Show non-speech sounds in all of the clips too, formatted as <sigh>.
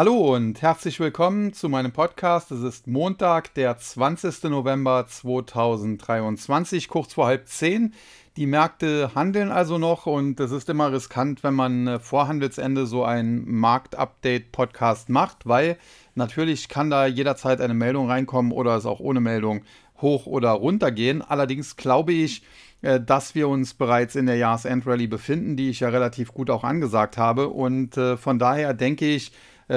Hallo und herzlich willkommen zu meinem Podcast. Es ist Montag, der 20. November 2023, kurz vor halb zehn. Die Märkte handeln also noch und es ist immer riskant, wenn man äh, vor Handelsende so einen Marktupdate-Podcast macht, weil natürlich kann da jederzeit eine Meldung reinkommen oder es auch ohne Meldung hoch oder runter gehen. Allerdings glaube ich, äh, dass wir uns bereits in der Jahresendrallye befinden, die ich ja relativ gut auch angesagt habe. Und äh, von daher denke ich,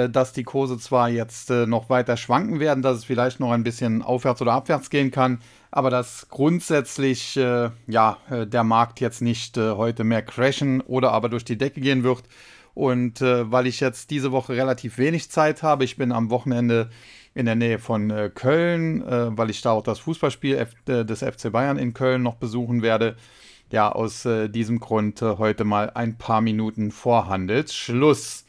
dass die Kurse zwar jetzt äh, noch weiter schwanken werden, dass es vielleicht noch ein bisschen aufwärts oder abwärts gehen kann, aber dass grundsätzlich äh, ja, der Markt jetzt nicht heute mehr crashen oder aber durch die Decke gehen wird. Und weil ich jetzt diese Woche relativ wenig Zeit habe, ich bin am Wochenende in der Nähe von Köln, weil ich da auch das Fußballspiel des FC Bayern in Köln noch besuchen werde. Ja, aus diesem Grund heute mal ein paar Minuten vor Handelsschluss.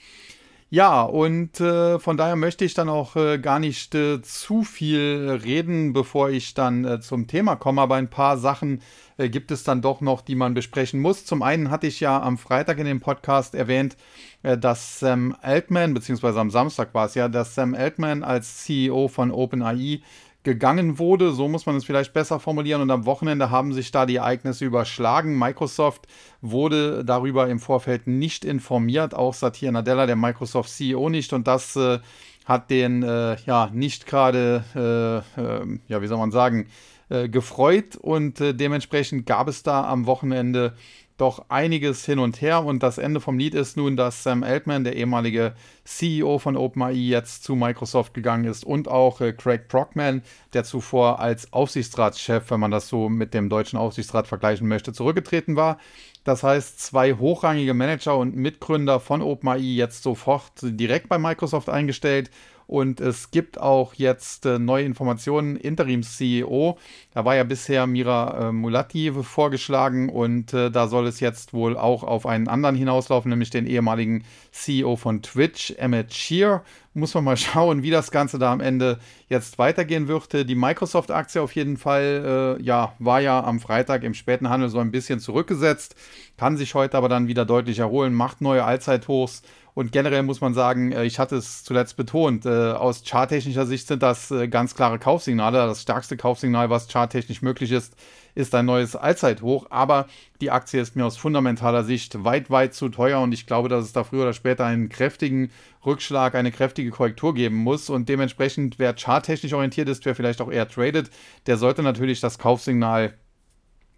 Ja, und äh, von daher möchte ich dann auch äh, gar nicht äh, zu viel reden, bevor ich dann äh, zum Thema komme. Aber ein paar Sachen äh, gibt es dann doch noch, die man besprechen muss. Zum einen hatte ich ja am Freitag in dem Podcast erwähnt, äh, dass Sam Altman, beziehungsweise am Samstag war es ja, dass Sam Altman als CEO von OpenAI gegangen wurde. So muss man es vielleicht besser formulieren. Und am Wochenende haben sich da die Ereignisse überschlagen. Microsoft wurde darüber im Vorfeld nicht informiert, auch Satya Nadella, der Microsoft CEO, nicht. Und das äh, hat den äh, ja nicht gerade, äh, ähm, ja, wie soll man sagen, äh, gefreut. Und äh, dementsprechend gab es da am Wochenende doch einiges hin und her und das Ende vom Lied ist nun, dass Sam Altman, der ehemalige CEO von OpenAI, jetzt zu Microsoft gegangen ist und auch äh, Craig Brockman, der zuvor als Aufsichtsratschef, wenn man das so mit dem deutschen Aufsichtsrat vergleichen möchte, zurückgetreten war. Das heißt, zwei hochrangige Manager und Mitgründer von OpenAI jetzt sofort direkt bei Microsoft eingestellt und es gibt auch jetzt äh, neue Informationen. Interims-CEO, da war ja bisher Mira äh, Mulatti vorgeschlagen und äh, da soll es jetzt wohl auch auf einen anderen hinauslaufen, nämlich den ehemaligen CEO von Twitch, Emmett Shear. Muss man mal <laughs> schauen, wie das Ganze da am Ende jetzt weitergehen würde. Die Microsoft-Aktie auf jeden Fall, äh, ja, war ja am Freitag im späten Handel so ein bisschen zurückgesetzt, kann sich heute aber dann wieder deutlich erholen, macht neue Allzeithochs und generell muss man sagen, äh, ich hatte es zuletzt betont, äh, aus charttechnischer Sicht sind das äh, ganz klare Kaufsignale. Das stärkste Kaufsignal, was charttechnisch möglich ist, ist ein neues Allzeithoch. Aber die Aktie ist mir aus fundamentaler Sicht weit, weit zu teuer und ich glaube, dass es da früher oder später einen kräftigen Rückschlag, eine kräftige Korrektur geben muss. Und dementsprechend, wer charttechnisch orientiert ist, wer vielleicht auch eher tradet, der sollte natürlich das Kaufsignal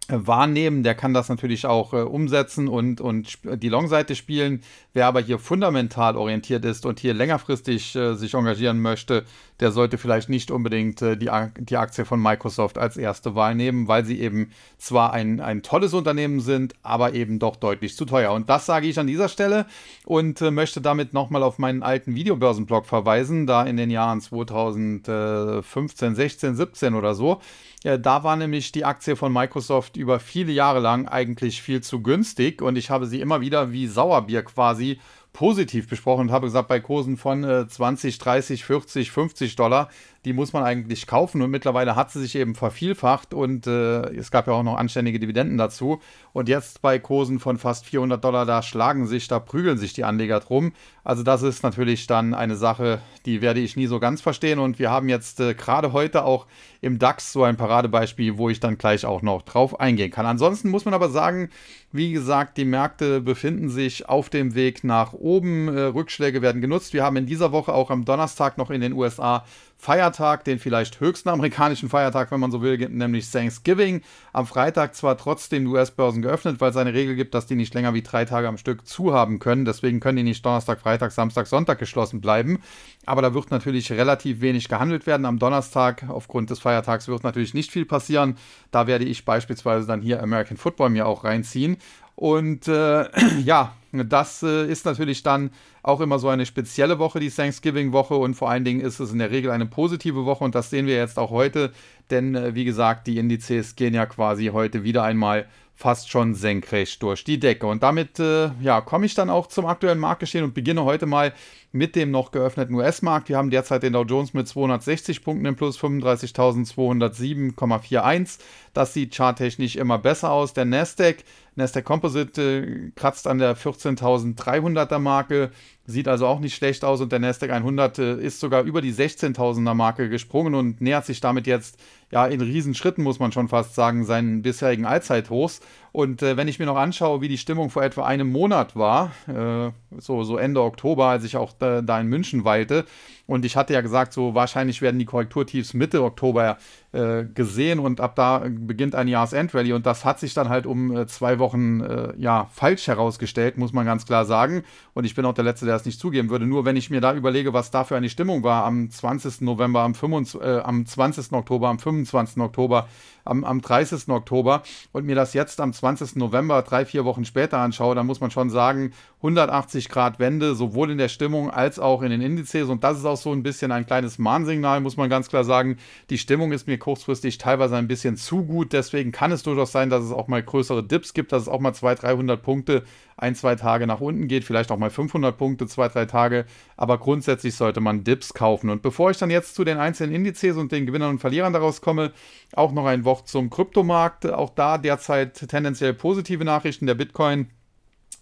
wahrnehmen, der kann das natürlich auch äh, umsetzen und, und die Long-Seite spielen. Wer aber hier fundamental orientiert ist und hier längerfristig äh, sich engagieren möchte, der sollte vielleicht nicht unbedingt äh, die, die Aktie von Microsoft als erste Wahl nehmen, weil sie eben zwar ein, ein tolles Unternehmen sind, aber eben doch deutlich zu teuer. Und das sage ich an dieser Stelle und äh, möchte damit nochmal auf meinen alten Videobörsenblog verweisen, da in den Jahren 2015, 16, 17 oder so da war nämlich die Aktie von Microsoft über viele Jahre lang eigentlich viel zu günstig und ich habe sie immer wieder wie Sauerbier quasi positiv besprochen und habe gesagt, bei Kursen von äh, 20, 30, 40, 50 Dollar die muss man eigentlich kaufen und mittlerweile hat sie sich eben vervielfacht und äh, es gab ja auch noch anständige Dividenden dazu. Und jetzt bei Kursen von fast 400 Dollar, da schlagen sich, da prügeln sich die Anleger drum. Also das ist natürlich dann eine Sache, die werde ich nie so ganz verstehen und wir haben jetzt äh, gerade heute auch im DAX so ein Paradebeispiel, wo ich dann gleich auch noch drauf eingehen kann. Ansonsten muss man aber sagen, wie gesagt, die Märkte befinden sich auf dem Weg nach oben. Äh, Rückschläge werden genutzt. Wir haben in dieser Woche auch am Donnerstag noch in den USA Feiertag, den vielleicht höchsten amerikanischen Feiertag, wenn man so will, nämlich Thanksgiving. Am Freitag zwar trotzdem die US-Börsen geöffnet, weil es eine Regel gibt, dass die nicht länger wie drei Tage am Stück zu haben können. Deswegen können die nicht Donnerstag, Freitag, Samstag, Sonntag geschlossen bleiben. Aber da wird natürlich relativ wenig gehandelt werden. Am Donnerstag, aufgrund des Feiertags, wird natürlich nicht viel passieren. Da werde ich beispielsweise dann hier American Football mir auch reinziehen. Und äh, <clears throat> ja, das äh, ist natürlich dann auch immer so eine spezielle Woche, die Thanksgiving-Woche. Und vor allen Dingen ist es in der Regel eine positive Woche. Und das sehen wir jetzt auch heute. Denn äh, wie gesagt, die Indizes gehen ja quasi heute wieder einmal fast schon senkrecht durch die Decke. Und damit äh, ja, komme ich dann auch zum aktuellen Marktgeschehen und beginne heute mal mit dem noch geöffneten US-Markt. Wir haben derzeit den Dow Jones mit 260 Punkten im Plus, 35.207,41. Das sieht charttechnisch immer besser aus. Der Nasdaq Nasdaq Composite äh, kratzt an der 14.300er Marke, sieht also auch nicht schlecht aus und der Nasdaq 100 äh, ist sogar über die 16.000er Marke gesprungen und nähert sich damit jetzt ja in Riesenschritten, muss man schon fast sagen, seinen bisherigen Allzeithochs. Und äh, wenn ich mir noch anschaue, wie die Stimmung vor etwa einem Monat war, äh, so, so Ende Oktober, als ich auch da, da, in München weilte, und ich hatte ja gesagt, so wahrscheinlich werden die Korrekturtiefs Mitte Oktober äh, gesehen und ab da beginnt ein Jahresendrallye und das hat sich dann halt um äh, zwei Wochen äh, ja falsch herausgestellt, muss man ganz klar sagen. Und ich bin auch der Letzte, der es nicht zugeben würde. Nur wenn ich mir da überlege, was da für eine Stimmung war am 20. November, am, 25, äh, am 20. Oktober, am 25. Oktober, am, am 30. Oktober und mir das jetzt am 20. November, drei, vier Wochen später anschaue, dann muss man schon sagen, 180 Grad Wende, sowohl in der Stimmung als auch in den Indizes. Und das ist auch so ein bisschen ein kleines Mahnsignal, muss man ganz klar sagen. Die Stimmung ist mir kurzfristig teilweise ein bisschen zu gut. Deswegen kann es durchaus sein, dass es auch mal größere Dips gibt, dass es auch mal 200, 300 Punkte ein, zwei Tage nach unten geht, vielleicht auch mal 500 Punkte, zwei, drei Tage. Aber grundsätzlich sollte man Dips kaufen. Und bevor ich dann jetzt zu den einzelnen Indizes und den Gewinnern und Verlierern daraus komme, auch noch ein Wort zum Kryptomarkt. Auch da derzeit tendenziell positive Nachrichten. Der Bitcoin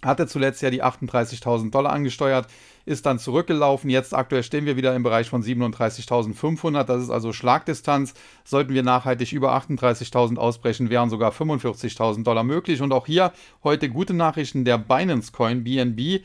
hatte zuletzt ja die 38.000 Dollar angesteuert, ist dann zurückgelaufen. Jetzt aktuell stehen wir wieder im Bereich von 37.500. Das ist also Schlagdistanz. Sollten wir nachhaltig über 38.000 ausbrechen, wären sogar 45.000 Dollar möglich. Und auch hier heute gute Nachrichten. Der Binance Coin BNB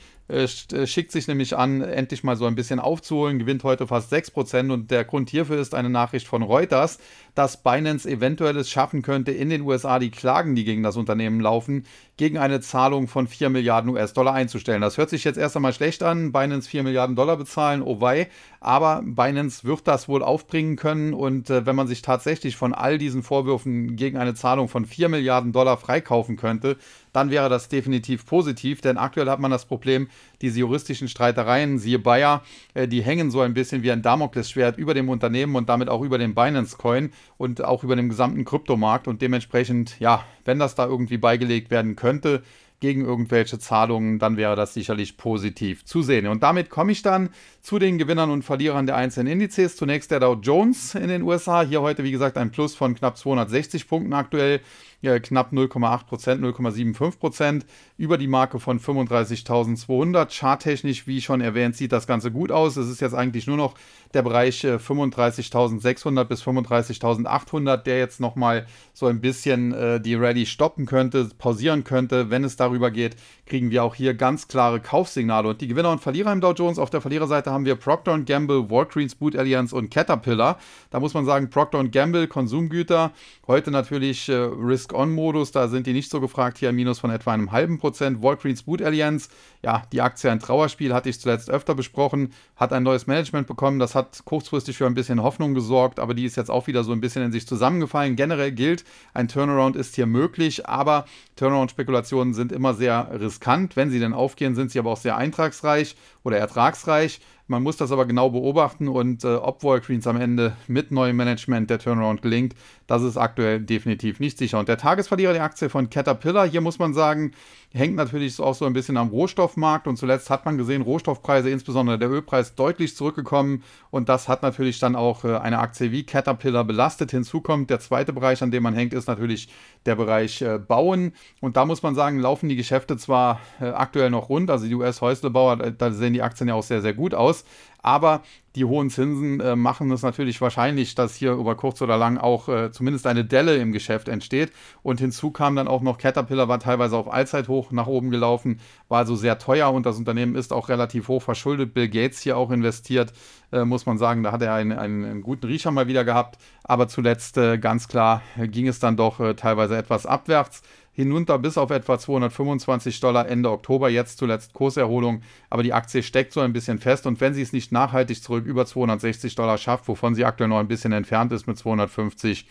schickt sich nämlich an, endlich mal so ein bisschen aufzuholen, gewinnt heute fast 6% und der Grund hierfür ist eine Nachricht von Reuters, dass Binance eventuell es schaffen könnte, in den USA die Klagen, die gegen das Unternehmen laufen, gegen eine Zahlung von 4 Milliarden US-Dollar einzustellen. Das hört sich jetzt erst einmal schlecht an, Binance 4 Milliarden Dollar bezahlen, oh wei, aber Binance wird das wohl aufbringen können. Und äh, wenn man sich tatsächlich von all diesen Vorwürfen gegen eine Zahlung von 4 Milliarden Dollar freikaufen könnte, dann wäre das definitiv positiv, denn aktuell hat man das Problem, diese juristischen Streitereien, siehe Bayer, äh, die hängen so ein bisschen wie ein Damoklesschwert über dem Unternehmen und damit auch über dem Binance-Coin und auch über dem gesamten Kryptomarkt und dementsprechend, ja, wenn das da irgendwie beigelegt werden könnte, gegen irgendwelche Zahlungen, dann wäre das sicherlich positiv zu sehen. Und damit komme ich dann zu den Gewinnern und Verlierern der einzelnen Indizes. Zunächst der Dow Jones in den USA. Hier heute, wie gesagt, ein Plus von knapp 260 Punkten aktuell ja, knapp 0,8 Prozent, 0,75 Prozent, über die Marke von 35.200. Charttechnisch, wie schon erwähnt, sieht das Ganze gut aus. Es ist jetzt eigentlich nur noch der Bereich 35.600 äh, bis 35.800, der jetzt nochmal so ein bisschen äh, die Rallye stoppen könnte, pausieren könnte. Wenn es darüber geht, kriegen wir auch hier ganz klare Kaufsignale. Und die Gewinner und Verlierer im Dow Jones, auf der Verliererseite haben wir Procter Gamble, Walgreens Boot Alliance und Caterpillar. Da muss man sagen, Procter Gamble, Konsumgüter, heute natürlich äh, Risk Risk-On-Modus, da sind die nicht so gefragt, hier ein Minus von etwa einem halben Prozent. Walgreens Boot Alliance, ja, die Aktie ein Trauerspiel, hatte ich zuletzt öfter besprochen, hat ein neues Management bekommen, das hat kurzfristig für ein bisschen Hoffnung gesorgt, aber die ist jetzt auch wieder so ein bisschen in sich zusammengefallen. Generell gilt, ein Turnaround ist hier möglich, aber Turnaround-Spekulationen sind immer sehr riskant. Wenn sie denn aufgehen, sind sie aber auch sehr eintragsreich oder ertragsreich. Man muss das aber genau beobachten und äh, ob Walgreens am Ende mit neuem Management der Turnaround gelingt, das ist aktuell definitiv nicht sicher. Und der Tagesverlierer der Aktie von Caterpillar, hier muss man sagen, hängt natürlich auch so ein bisschen am Rohstoffmarkt. Und zuletzt hat man gesehen, Rohstoffpreise, insbesondere der Ölpreis, deutlich zurückgekommen. Und das hat natürlich dann auch äh, eine Aktie wie Caterpillar belastet. Hinzu kommt der zweite Bereich, an dem man hängt, ist natürlich der Bereich äh, Bauen. Und da muss man sagen, laufen die Geschäfte zwar äh, aktuell noch rund, also die US-Häuslebauer, da sehen die Aktien ja auch sehr, sehr gut aus, aber die hohen Zinsen äh, machen es natürlich wahrscheinlich, dass hier über kurz oder lang auch äh, zumindest eine Delle im Geschäft entsteht. Und hinzu kam dann auch noch Caterpillar, war teilweise auf Allzeithoch nach oben gelaufen, war also sehr teuer und das Unternehmen ist auch relativ hoch verschuldet. Bill Gates hier auch investiert, äh, muss man sagen. Da hat er einen, einen, einen, guten Riecher mal wieder gehabt. Aber zuletzt äh, ganz klar ging es dann doch äh, teilweise etwas abwärts hinunter bis auf etwa 225 Dollar Ende Oktober, jetzt zuletzt Kurserholung, aber die Aktie steckt so ein bisschen fest und wenn sie es nicht nachhaltig zurück über 260 Dollar schafft, wovon sie aktuell noch ein bisschen entfernt ist mit 250,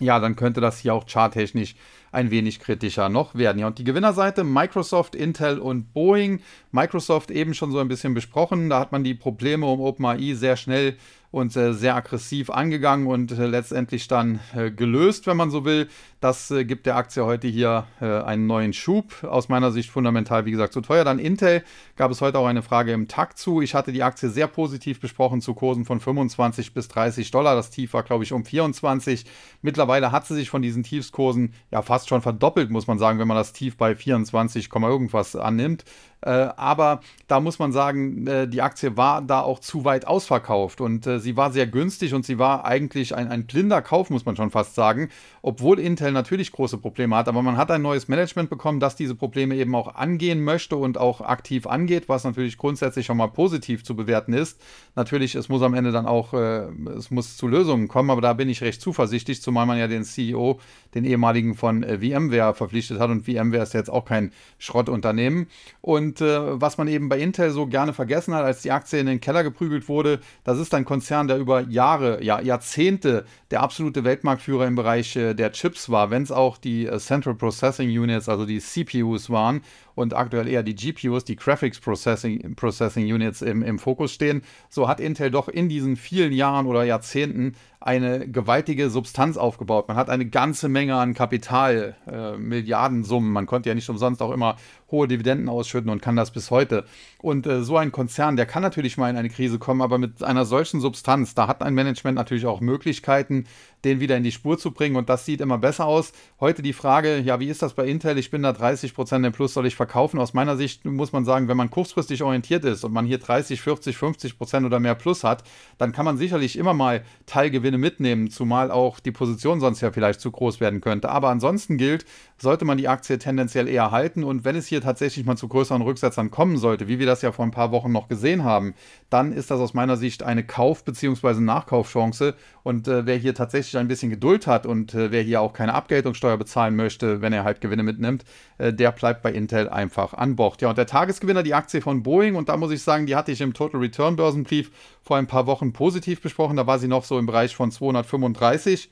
ja, dann könnte das hier auch charttechnisch ein wenig kritischer noch werden. Ja, und die Gewinnerseite Microsoft, Intel und Boeing. Microsoft eben schon so ein bisschen besprochen. Da hat man die Probleme um OpenAI sehr schnell und äh, sehr aggressiv angegangen und äh, letztendlich dann äh, gelöst, wenn man so will. Das äh, gibt der Aktie heute hier äh, einen neuen Schub. Aus meiner Sicht fundamental, wie gesagt, zu teuer. Dann Intel gab es heute auch eine Frage im Takt zu. Ich hatte die Aktie sehr positiv besprochen zu Kursen von 25 bis 30 Dollar. Das Tief war, glaube ich, um 24. Mittlerweile hat sie sich von diesen Tiefskursen ja fast schon verdoppelt, muss man sagen, wenn man das Tief bei 24, irgendwas annimmt. Äh, aber da muss man sagen, die Aktie war da auch zu weit ausverkauft und sie war sehr günstig und sie war eigentlich ein, ein blinder Kauf, muss man schon fast sagen, obwohl Intel natürlich große Probleme hat. Aber man hat ein neues Management bekommen, das diese Probleme eben auch angehen möchte und auch aktiv angeht, was natürlich grundsätzlich schon mal positiv zu bewerten ist. Natürlich, es muss am Ende dann auch, äh, es muss zu Lösungen kommen, aber da bin ich recht zuversichtlich, zumal man ja den CEO, den ehemaligen von äh, VMware verpflichtet hat und VMware ist jetzt auch kein Schrottunternehmen. Und äh, was man eben bei Intel so gerne vergessen hat, als die Aktie in den Keller geprügelt wurde, das ist ein Konzern, der über Jahre, ja, Jahrzehnte der absolute Weltmarktführer im Bereich äh, der Chips war, wenn es auch die äh, Central Processing Units, also die CPUs waren und aktuell eher die GPUs, die Graphics Processing, Processing Units im, im Fokus stehen, so hat Intel doch in diesen vielen Jahren oder Jahrzehnten eine gewaltige Substanz aufgebaut. Man hat eine ganze Menge an Kapital, äh, Milliardensummen. Man konnte ja nicht umsonst auch immer hohe Dividenden ausschütten und kann das bis heute. Und äh, so ein Konzern, der kann natürlich mal in eine Krise kommen, aber mit einer solchen Substanz, da hat ein Management natürlich auch Möglichkeiten, den wieder in die Spur zu bringen und das sieht immer besser aus. Heute die Frage, ja, wie ist das bei Intel? Ich bin da 30% im Plus, soll ich verkaufen? Aus meiner Sicht muss man sagen, wenn man kurzfristig orientiert ist und man hier 30, 40, 50% oder mehr Plus hat, dann kann man sicherlich immer mal Teilgewinne mitnehmen, zumal auch die Position sonst ja vielleicht zu groß werden könnte. Aber ansonsten gilt, sollte man die Aktie tendenziell eher halten und wenn es hier tatsächlich mal zu größeren Rücksetzern kommen sollte, wie wir das ja vor ein paar Wochen noch gesehen haben, dann ist das aus meiner Sicht eine Kauf- bzw. Nachkaufchance und äh, wer hier tatsächlich ein bisschen Geduld hat und äh, wer hier auch keine Abgeltungssteuer bezahlen möchte, wenn er halt Gewinne mitnimmt, äh, der bleibt bei Intel einfach an Bord. Ja, und der Tagesgewinner, die Aktie von Boeing, und da muss ich sagen, die hatte ich im Total Return Börsenbrief vor ein paar Wochen positiv besprochen. Da war sie noch so im Bereich von 235.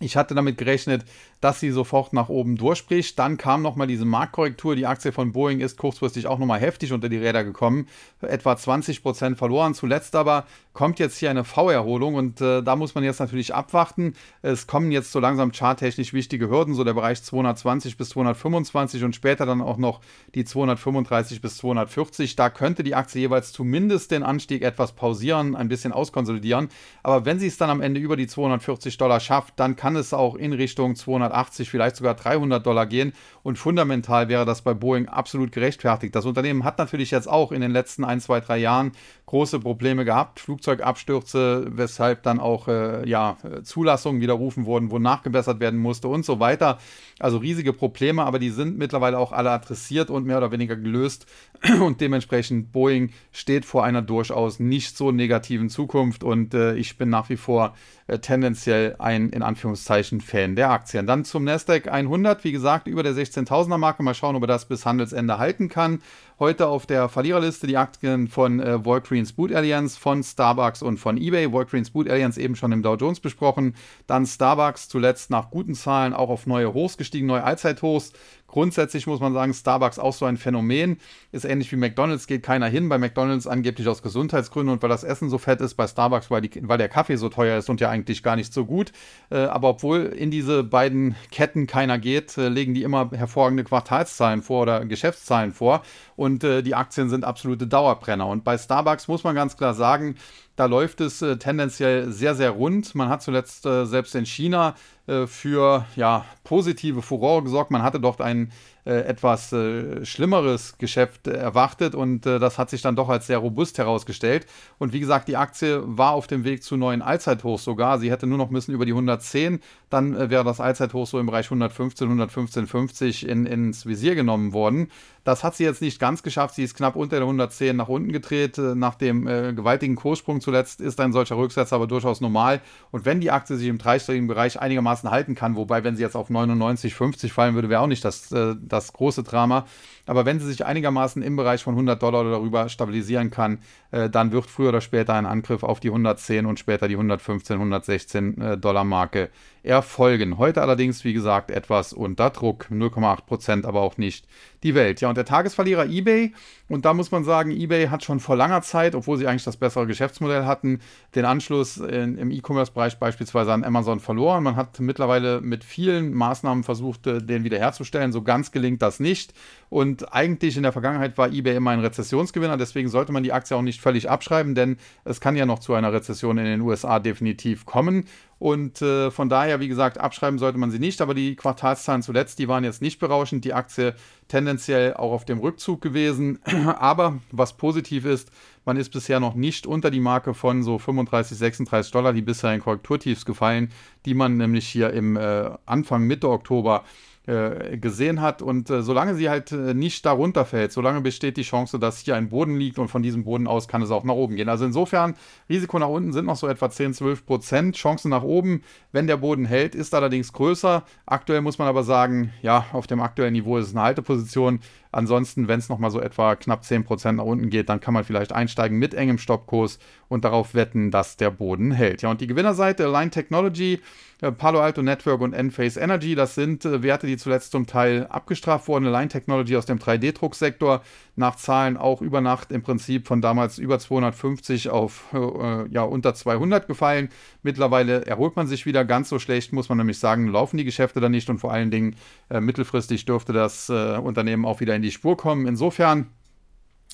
Ich hatte damit gerechnet, dass sie sofort nach oben durchspricht. Dann kam nochmal diese Marktkorrektur. Die Aktie von Boeing ist kurzfristig auch nochmal heftig unter die Räder gekommen. Etwa 20% verloren. Zuletzt aber kommt jetzt hier eine V-Erholung und äh, da muss man jetzt natürlich abwarten. Es kommen jetzt so langsam charttechnisch wichtige Hürden, so der Bereich 220 bis 225 und später dann auch noch die 235 bis 240. Da könnte die Aktie jeweils zumindest den Anstieg etwas pausieren, ein bisschen auskonsolidieren. Aber wenn sie es dann am Ende über die 240 Dollar schafft, dann kann es auch in Richtung 280, vielleicht sogar 300 Dollar gehen. Und fundamental wäre das bei Boeing absolut gerechtfertigt. Das Unternehmen hat natürlich jetzt auch in den letzten ein, zwei, drei Jahren große Probleme gehabt, Flugzeugabstürze, weshalb dann auch äh, ja, Zulassungen widerrufen wurden, wo nachgebessert werden musste und so weiter. Also riesige Probleme, aber die sind mittlerweile auch alle adressiert und mehr oder weniger gelöst. <clears throat> Und dementsprechend Boeing steht vor einer durchaus nicht so negativen Zukunft und äh, ich bin nach wie vor äh, tendenziell ein in Anführungszeichen Fan der Aktien. Dann zum Nasdaq 100, wie gesagt, über der 16.000er Marke. Mal schauen, ob er das bis Handelsende halten kann. Heute auf der Verliererliste die Aktien von äh, Walgreens Boot Alliance, von Starbucks und von eBay. Walgreens Boot Alliance eben schon im Dow Jones besprochen. Dann Starbucks zuletzt nach guten Zahlen auch auf neue Hochs gestiegen, neue Allzeithochs. Grundsätzlich muss man sagen, Starbucks auch so ein Phänomen. Ist ähnlich wie McDonalds, geht keiner hin. Bei McDonalds angeblich aus Gesundheitsgründen und weil das Essen so fett ist. Bei Starbucks, weil, die, weil der Kaffee so teuer ist und ja eigentlich gar nicht so gut. Äh, aber obwohl in diese beiden Ketten keiner geht, äh, legen die immer hervorragende Quartalszahlen vor oder Geschäftszahlen vor. Und äh, die Aktien sind absolute Dauerbrenner. Und bei Starbucks muss man ganz klar sagen, da läuft es äh, tendenziell sehr, sehr rund. Man hat zuletzt äh, selbst in China äh, für ja, positive Furore gesorgt. Man hatte dort ein äh, etwas äh, schlimmeres Geschäft erwartet und äh, das hat sich dann doch als sehr robust herausgestellt. Und wie gesagt, die Aktie war auf dem Weg zu neuen Allzeithochs sogar. Sie hätte nur noch müssen über die 110, dann wäre das Allzeithoch so im Bereich 115, 115,50 in, ins Visier genommen worden. Das hat sie jetzt nicht ganz geschafft. Sie ist knapp unter der 110 nach unten gedreht. Nach dem äh, gewaltigen Kurssprung zuletzt ist ein solcher Rücksetzer aber durchaus normal. Und wenn die Aktie sich im dreistelligen Bereich einigermaßen halten kann, wobei, wenn sie jetzt auf 99, 50 fallen würde, wäre auch nicht das, äh, das große Drama. Aber wenn sie sich einigermaßen im Bereich von 100 Dollar oder darüber stabilisieren kann, äh, dann wird früher oder später ein Angriff auf die 110 und später die 115, 116 äh, Dollar Marke erfolgen. Heute allerdings, wie gesagt, etwas unter Druck. 0,8 Prozent, aber auch nicht die Welt. Ja, und der Tagesverlierer eBay. Und da muss man sagen, eBay hat schon vor langer Zeit, obwohl sie eigentlich das bessere Geschäftsmodell hatten, den Anschluss in, im E-Commerce-Bereich beispielsweise an Amazon verloren. Man hat mittlerweile mit vielen Maßnahmen versucht, äh, den wiederherzustellen. So ganz gelingt das nicht. Und eigentlich in der Vergangenheit war eBay immer ein Rezessionsgewinner. Deswegen sollte man die Aktie auch nicht völlig abschreiben, denn es kann ja noch zu einer Rezession in den USA definitiv kommen. Und äh, von daher, wie gesagt, abschreiben sollte man sie nicht. Aber die Quartalszahlen zuletzt, die waren jetzt nicht berauschend. Die Aktie tendenziell auch auf dem Rückzug gewesen. <clears throat> Aber was positiv ist, man ist bisher noch nicht unter die Marke von so 35, 36 Dollar, die bisherigen Korrekturtiefs gefallen, die man nämlich hier im äh, Anfang Mitte Oktober äh, gesehen hat. Und äh, solange sie halt äh, nicht darunter fällt, solange besteht die Chance, dass hier ein Boden liegt und von diesem Boden aus kann es auch nach oben gehen. Also insofern, Risiko nach unten sind noch so etwa 10, 12 Prozent. Chancen nach oben, wenn der Boden hält, ist allerdings größer. Aktuell muss man aber sagen, ja, auf dem aktuellen Niveau ist es eine Halteposition. Ansonsten, wenn es nochmal so etwa knapp 10% nach unten geht, dann kann man vielleicht einsteigen mit engem Stoppkurs und darauf wetten, dass der Boden hält. Ja, und die Gewinnerseite, Line Technology, äh, Palo Alto Network und Enphase Energy, das sind Werte, die zuletzt zum Teil abgestraft wurden. Line Technology aus dem 3D-Drucksektor, nach Zahlen auch über Nacht im Prinzip von damals über 250 auf äh, ja, unter 200 gefallen. Mittlerweile erholt man sich wieder ganz so schlecht, muss man nämlich sagen, laufen die Geschäfte dann nicht und vor allen Dingen äh, mittelfristig dürfte das äh, Unternehmen auch wieder in die Spur kommen. Insofern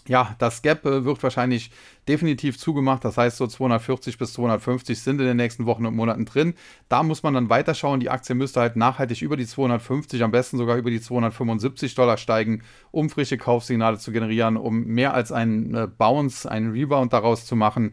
ja, das Gap äh, wird wahrscheinlich definitiv zugemacht. Das heißt, so 240 bis 250 sind in den nächsten Wochen und Monaten drin. Da muss man dann weiterschauen. Die Aktie müsste halt nachhaltig über die 250, am besten sogar über die 275 Dollar steigen, um frische Kaufsignale zu generieren, um mehr als einen äh, Bounce, einen Rebound daraus zu machen.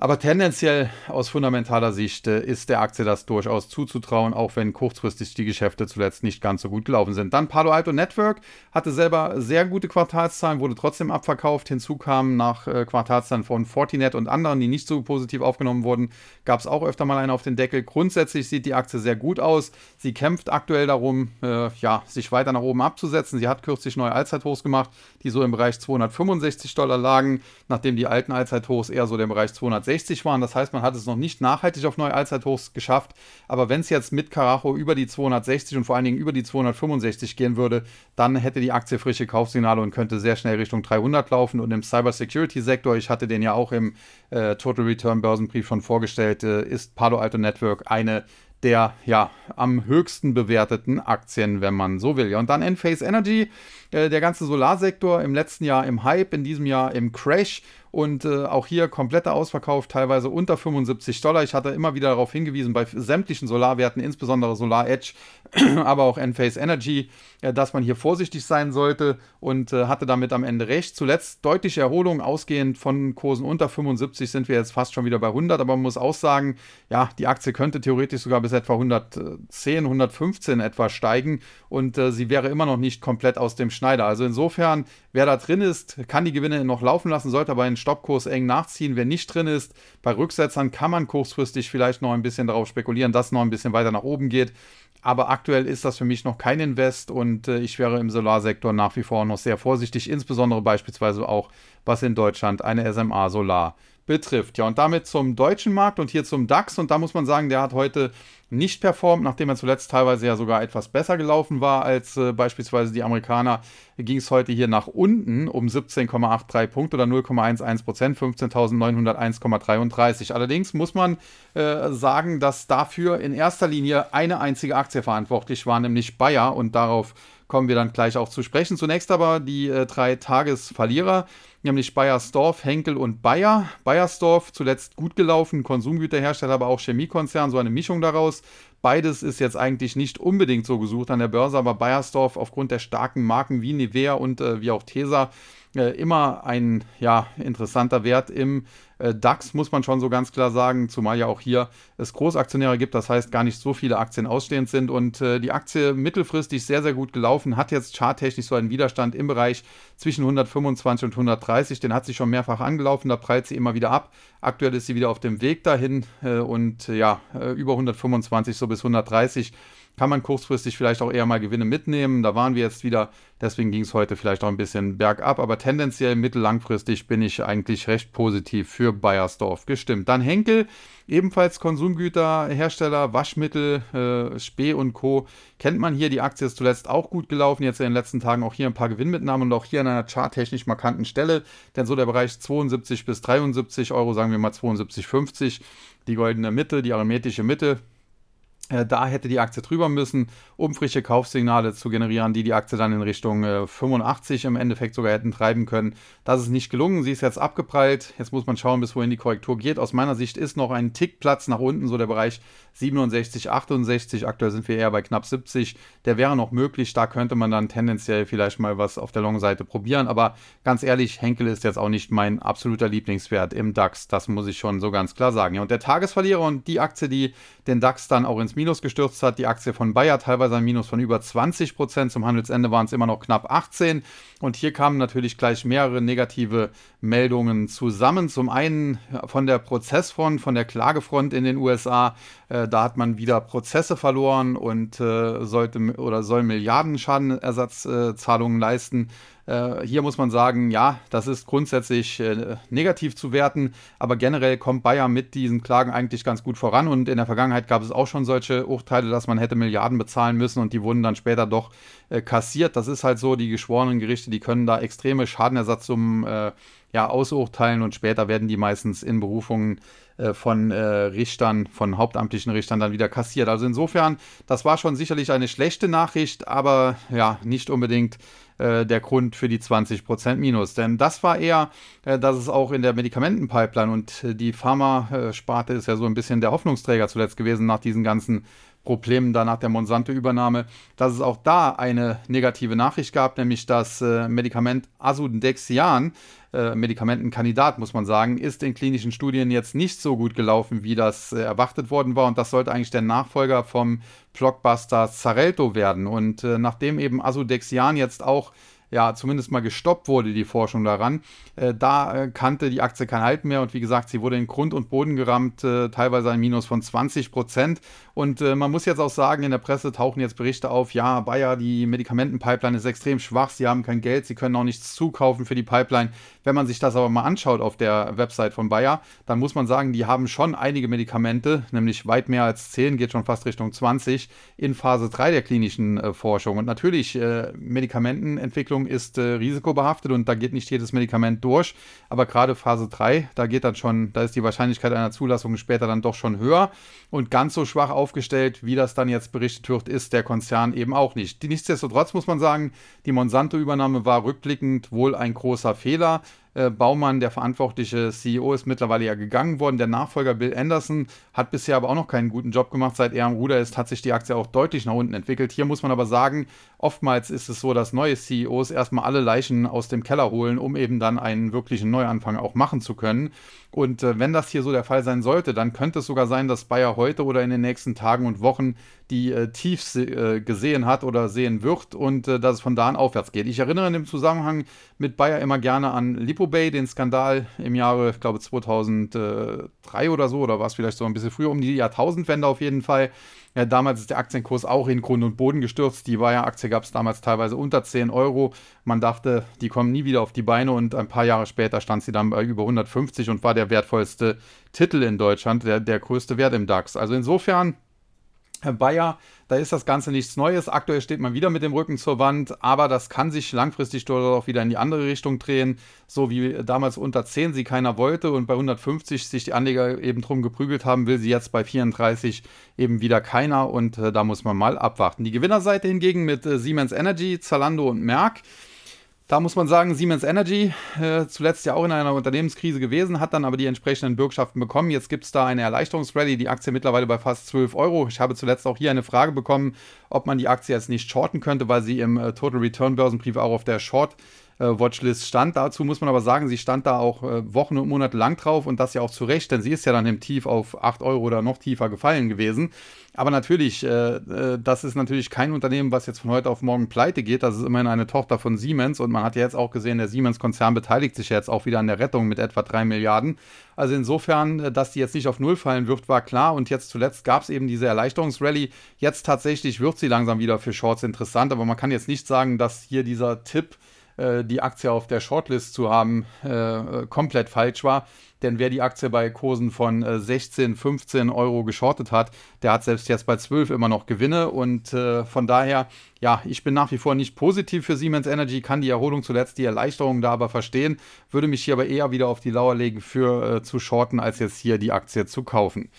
Aber tendenziell aus fundamentaler Sicht äh, ist der Aktie das durchaus zuzutrauen, auch wenn kurzfristig die Geschäfte zuletzt nicht ganz so gut gelaufen sind. Dann Palo Alto Network hatte selber sehr gute Quartalszahlen, wurde trotzdem abverkauft. Hinzu kamen nach äh, Quartalszahlen von Fortinet und anderen, die nicht so positiv aufgenommen wurden, gab es auch öfter mal einen auf den Deckel. Grundsätzlich sieht die Aktie sehr gut aus. Sie kämpft aktuell darum, äh, ja, sich weiter nach oben abzusetzen. Sie hat kürzlich neue Allzeithochs gemacht, die so im Bereich 265 Dollar lagen, nachdem die alten Allzeithochs eher so im Bereich 200 160 waren. Das heißt, man hat es noch nicht nachhaltig auf neue Allzeithochs geschafft. Aber wenn es jetzt mit Carajo über die 260 und vor allen Dingen über die 265 gehen würde, dann hätte die Aktie frische Kaufsignale und könnte sehr schnell Richtung 300 laufen. Und im Cybersecurity-Sektor, ich hatte den ja auch im äh, Total Return Börsenbrief schon vorgestellt, äh, ist Palo Alto Network eine der ja am höchsten bewerteten Aktien, wenn man so will. Ja, und dann Enphase Energy, äh, der ganze Solarsektor im letzten Jahr im Hype, in diesem Jahr im Crash. Und äh, auch hier kompletter Ausverkauf, teilweise unter 75 Dollar. Ich hatte immer wieder darauf hingewiesen, bei sämtlichen Solarwerten, insbesondere Solar Edge, <clears throat> aber auch Enphase Energy, äh, dass man hier vorsichtig sein sollte und äh, hatte damit am Ende recht. Zuletzt deutliche Erholung, ausgehend von Kursen unter 75 sind wir jetzt fast schon wieder bei 100, aber man muss auch sagen, ja, die Aktie könnte theoretisch sogar bis etwa 110, 115 etwa steigen und äh, sie wäre immer noch nicht komplett aus dem Schneider. Also insofern, wer da drin ist, kann die Gewinne noch laufen lassen, sollte aber einen Stoppkurs eng nachziehen. Wer nicht drin ist, bei Rücksetzern kann man kurzfristig vielleicht noch ein bisschen darauf spekulieren, dass noch ein bisschen weiter nach oben geht. Aber aktuell ist das für mich noch kein Invest und äh, ich wäre im Solarsektor nach wie vor noch sehr vorsichtig, insbesondere beispielsweise auch, was in Deutschland eine SMA Solar betrifft. Ja, und damit zum deutschen Markt und hier zum DAX. Und da muss man sagen, der hat heute nicht performt, nachdem er zuletzt teilweise ja sogar etwas besser gelaufen war als äh, beispielsweise die Amerikaner, ging es heute hier nach unten um 17,83 Punkte oder 0,11 Prozent, 15.901,33. Allerdings muss man äh, sagen, dass dafür in erster Linie eine einzige Aktie verantwortlich war, nämlich Bayer und darauf kommen wir dann gleich auch zu sprechen. Zunächst aber die äh, drei Tagesverlierer, nämlich Bayersdorf, Henkel und Bayer. Bayersdorf zuletzt gut gelaufen, Konsumgüterhersteller, aber auch Chemiekonzern, so eine Mischung daraus. Beides ist jetzt eigentlich nicht unbedingt so gesucht an der Börse, aber Bayersdorf aufgrund der starken Marken wie Nivea und äh, wie auch Tesa äh, immer ein ja, interessanter Wert im äh, DAX, muss man schon so ganz klar sagen, zumal ja auch hier es Großaktionäre gibt, das heißt gar nicht so viele Aktien ausstehend sind. Und äh, die Aktie mittelfristig sehr, sehr gut gelaufen, hat jetzt charttechnisch so einen Widerstand im Bereich zwischen 125 und 130, den hat sie schon mehrfach angelaufen, da prallt sie immer wieder ab. Aktuell ist sie wieder auf dem Weg dahin äh, und ja, äh, über 125 so bis 130 kann man kurzfristig vielleicht auch eher mal Gewinne mitnehmen. Da waren wir jetzt wieder, deswegen ging es heute vielleicht auch ein bisschen bergab, aber tendenziell mittellangfristig bin ich eigentlich recht positiv für Bayersdorf gestimmt. Dann Henkel, ebenfalls Konsumgüterhersteller, Waschmittel, äh, Spee und Co. Kennt man hier, die Aktie ist zuletzt auch gut gelaufen, jetzt in den letzten Tagen auch hier ein paar Gewinnmitnahmen und auch hier an einer charttechnisch markanten Stelle, denn so der Bereich 72 bis 73 Euro, sagen wir mal 72,50, die goldene Mitte, die arithmetische Mitte, da hätte die Aktie drüber müssen, um frische Kaufsignale zu generieren, die die Aktie dann in Richtung äh, 85 im Endeffekt sogar hätten treiben können. Das ist nicht gelungen. Sie ist jetzt abgeprallt. Jetzt muss man schauen, bis wohin die Korrektur geht. Aus meiner Sicht ist noch ein Tickplatz nach unten, so der Bereich 67, 68. Aktuell sind wir eher bei knapp 70. Der wäre noch möglich. Da könnte man dann tendenziell vielleicht mal was auf der Long-Seite probieren. Aber ganz ehrlich, Henkel ist jetzt auch nicht mein absoluter Lieblingswert im DAX. Das muss ich schon so ganz klar sagen. Ja, und der Tagesverlierer und die Aktie, die den DAX dann auch ins Minus gestürzt hat. Die Aktie von Bayer teilweise ein Minus von über 20 Prozent. Zum Handelsende waren es immer noch knapp 18. Und hier kamen natürlich gleich mehrere negative Meldungen zusammen. Zum einen von der Prozessfront, von der Klagefront in den USA. Äh, da hat man wieder Prozesse verloren und äh, sollte oder soll Milliarden Schadenersatzzahlungen leisten. Äh, hier muss man sagen, ja, das ist grundsätzlich äh, negativ zu werten, aber generell kommt Bayer mit diesen Klagen eigentlich ganz gut voran und in der Vergangenheit gab es auch schon solche Urteile, dass man hätte Milliarden bezahlen müssen und die wurden dann später doch äh, kassiert. Das ist halt so, die geschworenen Gerichte, die können da extreme Schadenersatzsummen äh, ja, ausurteilen und später werden die meistens in Berufungen äh, von äh, Richtern, von hauptamtlichen Richtern dann wieder kassiert. Also insofern, das war schon sicherlich eine schlechte Nachricht, aber ja, nicht unbedingt äh, der Grund für die 20% Minus. Denn das war eher, äh, dass es auch in der Medikamentenpipeline und die Pharmasparte ist ja so ein bisschen der Hoffnungsträger zuletzt gewesen nach diesen ganzen Problemen da nach der Monsanto-Übernahme, dass es auch da eine negative Nachricht gab, nämlich das Medikament Asundexian, äh, Medikamentenkandidat, muss man sagen, ist in klinischen Studien jetzt nicht so gut gelaufen, wie das äh, erwartet worden war. Und das sollte eigentlich der Nachfolger vom Blockbuster Xarelto werden. Und äh, nachdem eben Asudexian jetzt auch ja zumindest mal gestoppt wurde, die Forschung daran. Äh, da äh, kannte die Aktie kein Halt mehr und wie gesagt, sie wurde in Grund und Boden gerammt, äh, teilweise ein Minus von 20 Prozent. Und äh, man muss jetzt auch sagen, in der Presse tauchen jetzt Berichte auf, ja, Bayer, die Medikamentenpipeline ist extrem schwach, sie haben kein Geld, sie können auch nichts zukaufen für die Pipeline. Wenn man sich das aber mal anschaut auf der Website von Bayer, dann muss man sagen, die haben schon einige Medikamente, nämlich weit mehr als 10, geht schon fast Richtung 20, in Phase 3 der klinischen äh, Forschung. Und natürlich, äh, Medikamentenentwicklung Entwicklung ist äh, risikobehaftet und da geht nicht jedes Medikament durch. Aber gerade Phase 3, da geht dann schon, da ist die Wahrscheinlichkeit einer Zulassung später dann doch schon höher. Und ganz so schwach aufgestellt, wie das dann jetzt berichtet wird, ist der Konzern eben auch nicht. Nichtsdestotrotz muss man sagen, die Monsanto-Übernahme war rückblickend wohl ein großer Fehler. Äh, Baumann, der verantwortliche CEO, ist mittlerweile ja gegangen worden. Der Nachfolger Bill Anderson hat bisher aber auch noch keinen guten Job gemacht. Seit er am Ruder ist, hat sich die Aktie auch deutlich nach unten entwickelt. Hier muss man aber sagen, oftmals ist es so, dass neue CEOs erstmal alle Leichen aus dem Keller holen, um eben dann einen wirklichen Neuanfang auch machen zu können. Und äh, wenn das hier so der Fall sein sollte, dann könnte es sogar sein, dass Bayer heute oder in den nächsten Tagen und Wochen die äh, Tiefs äh, gesehen hat oder sehen wird und äh, dass es von da an aufwärts geht. Ich erinnere in dem Zusammenhang mit Bayer immer gerne an Lipobay, den Skandal im Jahre, ich glaube 2003 oder so, oder war es vielleicht so ein bisschen früher, um die Jahrtausendwende auf jeden Fall. Ja, damals ist der Aktienkurs auch in Grund und Boden gestürzt. Die Bayer-Aktie gab es damals teilweise unter 10 Euro. Man dachte, die kommen nie wieder auf die Beine und ein paar Jahre später stand sie dann bei über 150 und war der wertvollste Titel in Deutschland, der, der größte Wert im DAX. Also insofern Bayer, da ist das Ganze nichts Neues. Aktuell steht man wieder mit dem Rücken zur Wand, aber das kann sich langfristig dort auch wieder in die andere Richtung drehen. So wie damals unter 10 sie keiner wollte und bei 150 sich die Anleger eben drum geprügelt haben, will sie jetzt bei 34 eben wieder keiner und äh, da muss man mal abwarten. Die Gewinnerseite hingegen mit äh, Siemens Energy, Zalando und Merck. Da muss man sagen, Siemens Energy, äh, zuletzt ja auch in einer Unternehmenskrise gewesen, hat dann aber die entsprechenden Bürgschaften bekommen. Jetzt gibt es da eine Erleichterungsrallye, die Aktie mittlerweile bei fast 12 Euro. Ich habe zuletzt auch hier eine Frage bekommen, ob man die Aktie jetzt nicht shorten könnte, weil sie im äh, Total Return Börsenbrief auch auf der Short Watchlist stand. Dazu muss man aber sagen, sie stand da auch äh, Wochen und Monate lang drauf und das ja auch zu Recht, denn sie ist ja dann im Tief auf 8 Euro oder noch tiefer gefallen gewesen. Aber natürlich, äh, äh, das ist natürlich kein Unternehmen, was jetzt von heute auf morgen pleite geht. Das ist immerhin eine Tochter von Siemens und man hat ja jetzt auch gesehen, der Siemens-Konzern beteiligt sich jetzt auch wieder an der Rettung mit etwa 3 Milliarden. Also insofern, äh, dass die jetzt nicht auf Null fallen wird, war klar. Und jetzt zuletzt gab es eben diese Erleichterungsrallye. Jetzt tatsächlich wird sie langsam wieder für Shorts interessant, aber man kann jetzt nicht sagen, dass hier dieser Tipp, äh, die Aktie auf der Shortlist zu haben, äh, komplett falsch war. Denn wer die Aktie bei Kursen von äh, 16, 15 Euro geschortet hat, der hat selbst jetzt bei 12 immer noch Gewinne. Und äh, von daher, ja, ich bin nach wie vor nicht positiv für Siemens Energy, kann die Erholung zuletzt, die Erleichterung da aber verstehen, würde mich hier aber eher wieder auf die Lauer legen für äh, zu shorten, als jetzt hier die Aktie zu kaufen.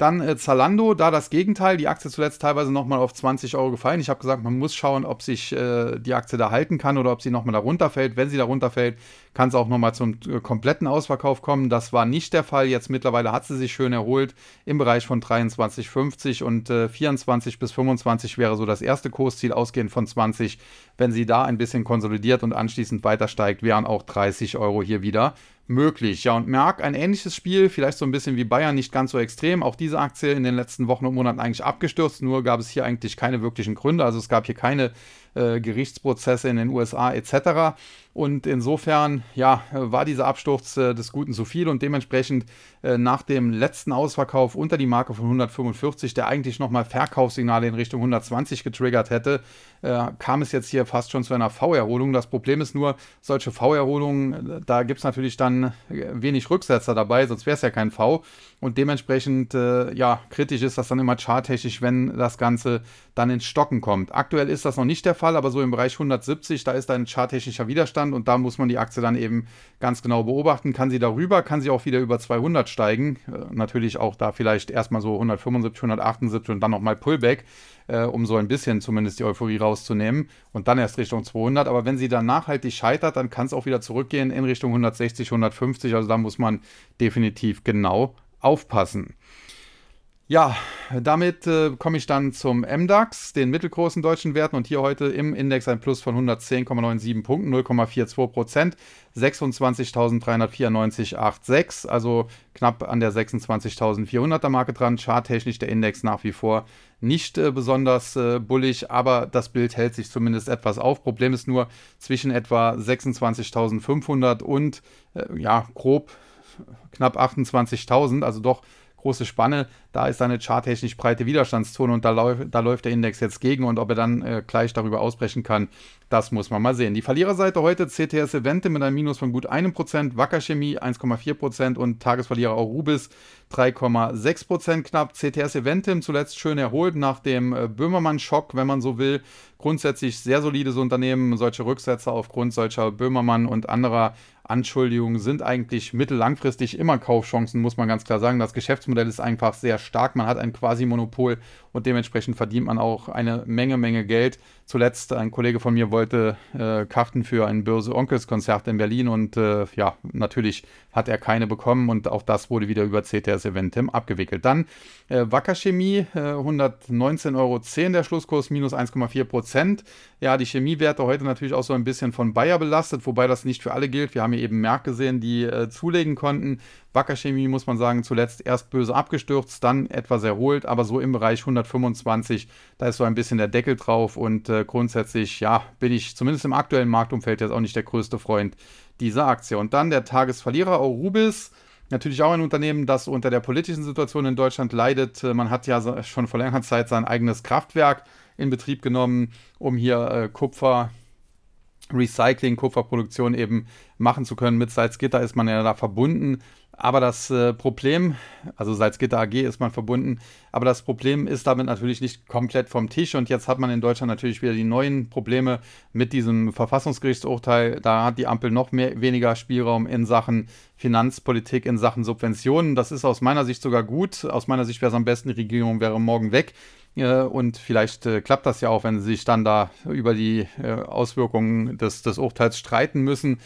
Dann äh, Zalando, da das Gegenteil, die Aktie zuletzt teilweise nochmal auf 20 Euro gefallen. Ich habe gesagt, man muss schauen, ob sich äh, die Aktie da halten kann oder ob sie nochmal da runterfällt. Wenn sie da runterfällt, kann es auch nochmal zum äh, kompletten Ausverkauf kommen. Das war nicht der Fall. Jetzt mittlerweile hat sie sich schön erholt im Bereich von 23,50 und äh, 24 bis 25 wäre so das erste Kursziel, ausgehend von 20. Wenn sie da ein bisschen konsolidiert und anschließend weiter steigt, wären auch 30 Euro hier wieder möglich. Ja, und Merck, ein ähnliches Spiel, vielleicht so ein bisschen wie Bayern, nicht ganz so extrem. Auch diese Aktie in den letzten Wochen und Monaten eigentlich abgestürzt, nur gab es hier eigentlich keine wirklichen Gründe. Also es gab hier keine äh, Gerichtsprozesse in den USA etc. Und insofern, ja, war dieser Absturz äh, des Guten zu viel und dementsprechend äh, nach dem letzten Ausverkauf unter die Marke von 145, der eigentlich nochmal Verkaufssignale in Richtung 120 getriggert hätte, äh, kam es jetzt hier fast schon zu einer V-Erholung. Das Problem ist nur, solche V-Erholungen, äh, da gibt es natürlich dann äh, wenig Rücksetzer dabei, sonst wäre es ja kein V. Und dementsprechend, äh, ja, kritisch ist das dann immer charttechnisch, wenn das Ganze dann ins Stocken kommt. Aktuell ist das noch nicht der Fall, aber so im Bereich 170, da ist ein charttechnischer Widerstand und da muss man die Aktie dann eben ganz genau beobachten. Kann sie darüber, kann sie auch wieder über 200 steigen. Äh, natürlich auch da vielleicht erstmal so 175, 178 und dann nochmal Pullback, äh, um so ein bisschen zumindest die Euphorie rauszunehmen und dann erst Richtung 200. Aber wenn sie dann nachhaltig scheitert, dann kann es auch wieder zurückgehen in Richtung 160, 150. Also da muss man definitiv genau aufpassen. Ja, damit äh, komme ich dann zum MDAX, den mittelgroßen deutschen Werten und hier heute im Index ein Plus von 110,97 Punkten, 0,42 Prozent, 26.394,86, also knapp an der 26.400er Marke dran. Charttechnisch der Index nach wie vor nicht äh, besonders äh, bullig, aber das Bild hält sich zumindest etwas auf. Problem ist nur zwischen etwa 26.500 und äh, ja, grob knapp 28.000, also doch große Spanne. Da ist eine charttechnisch breite Widerstandszone und da, läu da läuft der Index jetzt gegen und ob er dann äh, gleich darüber ausbrechen kann, das muss man mal sehen. Die Verliererseite heute CTS Evente mit einem Minus von gut einem Prozent, Wacker Chemie 1,4% und Tagesverlierer Aurubis 3,6% knapp. CTS Eventim zuletzt schön erholt nach dem äh, Böhmermann-Schock, wenn man so will. Grundsätzlich sehr solides Unternehmen. Solche Rücksätze aufgrund solcher Böhmermann und anderer Anschuldigungen sind eigentlich mittellangfristig immer Kaufchancen, muss man ganz klar sagen. Das Geschäftsmodell ist einfach sehr stark. Man hat ein Quasi-Monopol und dementsprechend verdient man auch eine Menge, Menge Geld. Zuletzt ein Kollege von mir wollte äh, Karten für ein Börse-Onkels-Konzert in Berlin und äh, ja, natürlich hat er keine bekommen und auch das wurde wieder über CTS Eventim abgewickelt. Dann äh, Wacker Chemie, äh, 119,10 Euro der Schlusskurs, minus 1,4 Prozent. Ja, die Chemiewerte heute natürlich auch so ein bisschen von Bayer belastet, wobei das nicht für alle gilt. Wir haben hier eben Merck gesehen, die äh, zulegen konnten. Wacker Chemie, muss man sagen, zuletzt erst böse abgestürzt, dann etwas erholt, aber so im Bereich 125, da ist so ein bisschen der Deckel drauf und äh, grundsätzlich, ja, bin ich zumindest im aktuellen Marktumfeld jetzt auch nicht der größte Freund dieser Aktie. Und dann der Tagesverlierer Aurubis. Natürlich auch ein Unternehmen, das unter der politischen Situation in Deutschland leidet. Äh, man hat ja schon vor längerer Zeit sein eigenes Kraftwerk in Betrieb genommen, um hier äh, Kupfer, Recycling, Kupferproduktion eben machen zu können. Mit Salzgitter ist man ja da verbunden. Aber das äh, Problem, also Salzgitter AG ist man verbunden, aber das Problem ist damit natürlich nicht komplett vom Tisch. Und jetzt hat man in Deutschland natürlich wieder die neuen Probleme mit diesem Verfassungsgerichtsurteil. Da hat die Ampel noch mehr, weniger Spielraum in Sachen Finanzpolitik, in Sachen Subventionen. Das ist aus meiner Sicht sogar gut. Aus meiner Sicht wäre es am besten, die Regierung wäre morgen weg. Äh, und vielleicht äh, klappt das ja auch, wenn sie sich dann da über die äh, Auswirkungen des, des Urteils streiten müssen.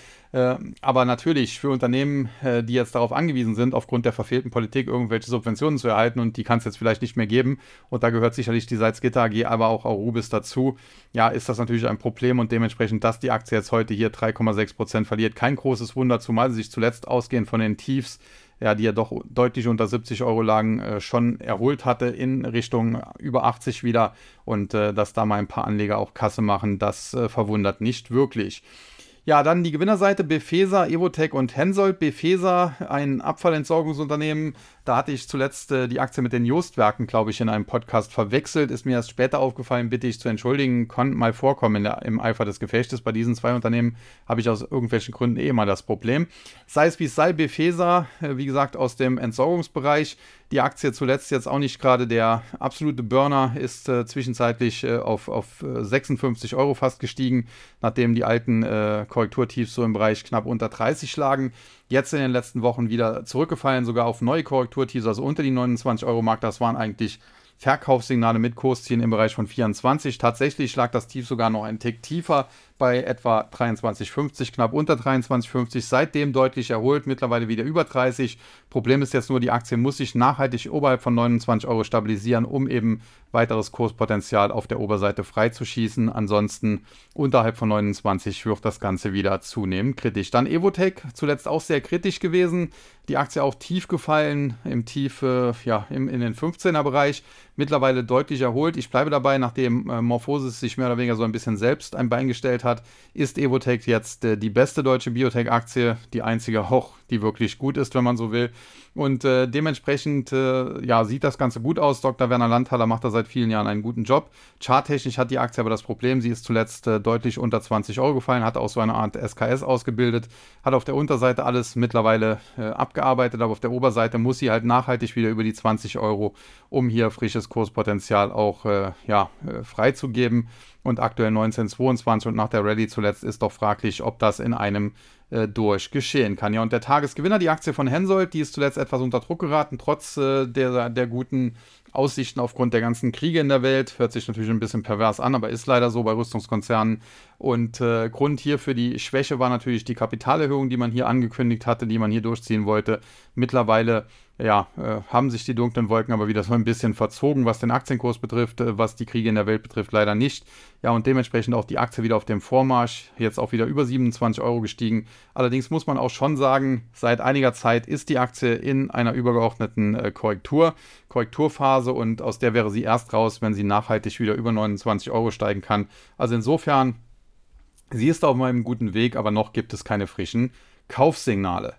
Aber natürlich für Unternehmen, die jetzt darauf angewiesen sind, aufgrund der verfehlten Politik irgendwelche Subventionen zu erhalten und die kann es jetzt vielleicht nicht mehr geben. Und da gehört sicherlich die Salzgitter AG, aber auch Arubis dazu. Ja, ist das natürlich ein Problem und dementsprechend, dass die Aktie jetzt heute hier 3,6 Prozent verliert, kein großes Wunder, zumal sie sich zuletzt ausgehend von den Tiefs ja, die ja doch deutlich unter 70 Euro lagen, äh, schon erholt hatte in Richtung über 80 wieder. Und äh, dass da mal ein paar Anleger auch Kasse machen, das äh, verwundert nicht wirklich. Ja, dann die Gewinnerseite Befesa, Evotech und Hensoldt. Befesa, ein Abfallentsorgungsunternehmen. Da hatte ich zuletzt äh, die Aktie mit den Jostwerken, glaube ich, in einem Podcast verwechselt. Ist mir erst später aufgefallen, bitte ich zu entschuldigen. Kann mal vorkommen der, im Eifer des Gefechtes. Bei diesen zwei Unternehmen habe ich aus irgendwelchen Gründen eh mal das Problem. Sei es wie es sei, Befesa, äh, wie gesagt, aus dem Entsorgungsbereich. Die Aktie zuletzt jetzt auch nicht gerade der absolute Burner, ist äh, zwischenzeitlich äh, auf, auf 56 äh, Euro fast gestiegen, nachdem die alten äh, Korrekturtiefs so im Bereich knapp unter 30 lagen. Jetzt in den letzten Wochen wieder zurückgefallen, sogar auf neue Korrekturtiefs, also unter die 29 Euro Mark. Das waren eigentlich Verkaufssignale mit Kurszielen im Bereich von 24. Tatsächlich lag das Tief sogar noch einen Tick tiefer bei etwa 23,50, knapp unter 23,50. Seitdem deutlich erholt, mittlerweile wieder über 30. Problem ist jetzt nur, die Aktie muss sich nachhaltig oberhalb von 29 Euro stabilisieren, um eben weiteres Kurspotenzial auf der Oberseite freizuschießen. Ansonsten unterhalb von 29 wird das Ganze wieder zunehmend kritisch. Dann Evotech, zuletzt auch sehr kritisch gewesen. Die Aktie auch tief gefallen, im Tief, äh, ja, im, in den 15er Bereich mittlerweile deutlich erholt. Ich bleibe dabei, nachdem äh, Morphosis sich mehr oder weniger so ein bisschen selbst ein Bein gestellt hat, ist Evotech jetzt äh, die beste deutsche Biotech-Aktie, die einzige auch, die wirklich gut ist, wenn man so will. Und äh, dementsprechend äh, ja, sieht das Ganze gut aus. Dr. Werner Landhaller macht da seit vielen Jahren einen guten Job. Charttechnisch hat die Aktie aber das Problem, sie ist zuletzt äh, deutlich unter 20 Euro gefallen, hat auch so eine Art SKS ausgebildet, hat auf der Unterseite alles mittlerweile äh, abgearbeitet, aber auf der Oberseite muss sie halt nachhaltig wieder über die 20 Euro, um hier frisches Kurspotenzial auch äh, ja, äh, freizugeben. Und aktuell 1922 und nach der Rallye zuletzt ist doch fraglich, ob das in einem durch geschehen kann. Ja, und der Tagesgewinner, die Aktie von Hensoldt, die ist zuletzt etwas unter Druck geraten, trotz äh, der, der guten Aussichten aufgrund der ganzen Kriege in der Welt. Hört sich natürlich ein bisschen pervers an, aber ist leider so bei Rüstungskonzernen. Und äh, Grund hier für die Schwäche war natürlich die Kapitalerhöhung, die man hier angekündigt hatte, die man hier durchziehen wollte. Mittlerweile ja, äh, haben sich die dunklen Wolken aber wieder so ein bisschen verzogen, was den Aktienkurs betrifft, äh, was die Kriege in der Welt betrifft, leider nicht. Ja, und dementsprechend auch die Aktie wieder auf dem Vormarsch, jetzt auch wieder über 27 Euro gestiegen. Allerdings muss man auch schon sagen, seit einiger Zeit ist die Aktie in einer übergeordneten äh, Korrektur, Korrekturphase und aus der wäre sie erst raus, wenn sie nachhaltig wieder über 29 Euro steigen kann. Also insofern, sie ist auf einem guten Weg, aber noch gibt es keine frischen Kaufsignale.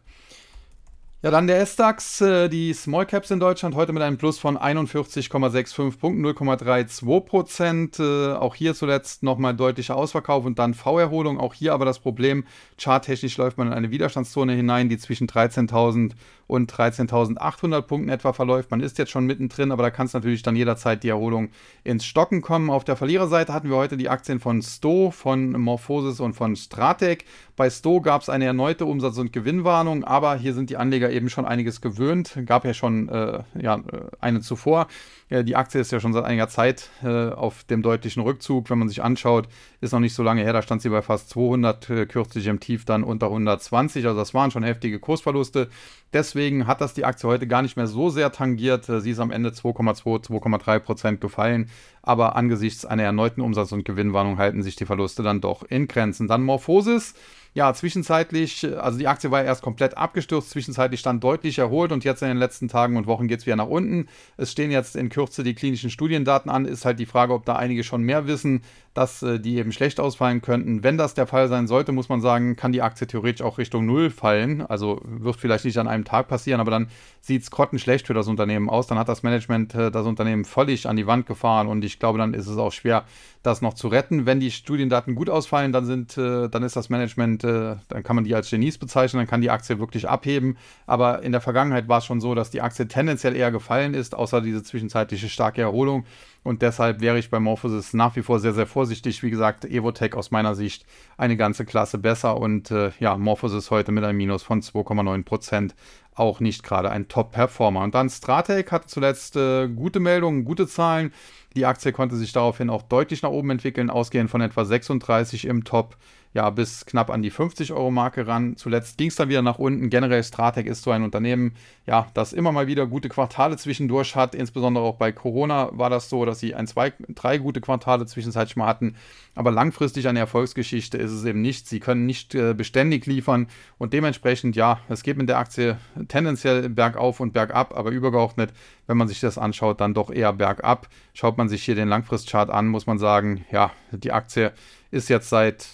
Ja, dann der S-DAX, äh, die Small Caps in Deutschland heute mit einem Plus von 41,65 Punkten, 0,32 Prozent. Äh, auch hier zuletzt nochmal deutlicher Ausverkauf und dann V-Erholung. Auch hier aber das Problem, charttechnisch läuft man in eine Widerstandszone hinein, die zwischen 13.000 und 13.800 Punkten etwa verläuft. Man ist jetzt schon mittendrin, aber da kann es natürlich dann jederzeit die Erholung ins Stocken kommen. Auf der Verliererseite hatten wir heute die Aktien von Sto, von Morphosis und von Stratec. Bei Sto gab es eine erneute Umsatz- und Gewinnwarnung, aber hier sind die Anleger eben schon einiges gewöhnt. Gab ja schon äh, ja, eine zuvor. Die Aktie ist ja schon seit einiger Zeit äh, auf dem deutlichen Rückzug. Wenn man sich anschaut, ist noch nicht so lange her, da stand sie bei fast 200, äh, kürzlich im Tief dann unter 120. Also das waren schon heftige Kursverluste. Deswegen hat das die Aktie heute gar nicht mehr so sehr tangiert. Äh, sie ist am Ende 2,2, 2,3 Prozent gefallen. Aber angesichts einer erneuten Umsatz- und Gewinnwarnung halten sich die Verluste dann doch in Grenzen. Dann Morphosis ja, zwischenzeitlich, also die Aktie war erst komplett abgestürzt, zwischenzeitlich stand deutlich erholt und jetzt in den letzten Tagen und Wochen geht es wieder nach unten. Es stehen jetzt in Kürze die klinischen Studiendaten an. Ist halt die Frage, ob da einige schon mehr wissen, dass äh, die eben schlecht ausfallen könnten. Wenn das der Fall sein sollte, muss man sagen, kann die Aktie theoretisch auch Richtung Null fallen. Also wird vielleicht nicht an einem Tag passieren, aber dann sieht es grottenschlecht für das Unternehmen aus. Dann hat das Management äh, das Unternehmen völlig an die Wand gefahren und ich glaube, dann ist es auch schwer, das noch zu retten. Wenn die Studiendaten gut ausfallen, dann sind, äh, dann ist das Management, äh, dann kann man die als Genies bezeichnen, dann kann die Aktie wirklich abheben. Aber in der Vergangenheit war es schon so, dass die Aktie tendenziell eher gefallen ist, außer diese zwischenzeitliche starke Erholung. Und deshalb wäre ich bei Morphosis nach wie vor sehr, sehr vorsichtig. Wie gesagt, Evotech aus meiner Sicht eine ganze Klasse besser. Und äh, ja, Morphosis heute mit einem Minus von 2,9 Prozent auch nicht gerade ein Top-Performer. Und dann Stratec hatte zuletzt äh, gute Meldungen, gute Zahlen. Die Aktie konnte sich daraufhin auch deutlich nach oben entwickeln, ausgehend von etwa 36 im Top ja, bis knapp an die 50-Euro-Marke ran. Zuletzt ging es dann wieder nach unten. Generell Stratec ist so ein Unternehmen, ja, das immer mal wieder gute Quartale zwischendurch hat. Insbesondere auch bei Corona war das so, dass sie ein, zwei, drei gute Quartale zwischenzeitlich mal hatten. Aber langfristig eine Erfolgsgeschichte ist es eben nicht. Sie können nicht äh, beständig liefern und dementsprechend, ja, es geht mit der Aktie tendenziell bergauf und bergab, aber übergeordnet, wenn man sich das anschaut, dann doch eher bergab. Schaut man sich hier den Langfristchart an, muss man sagen, ja, die Aktie ist jetzt seit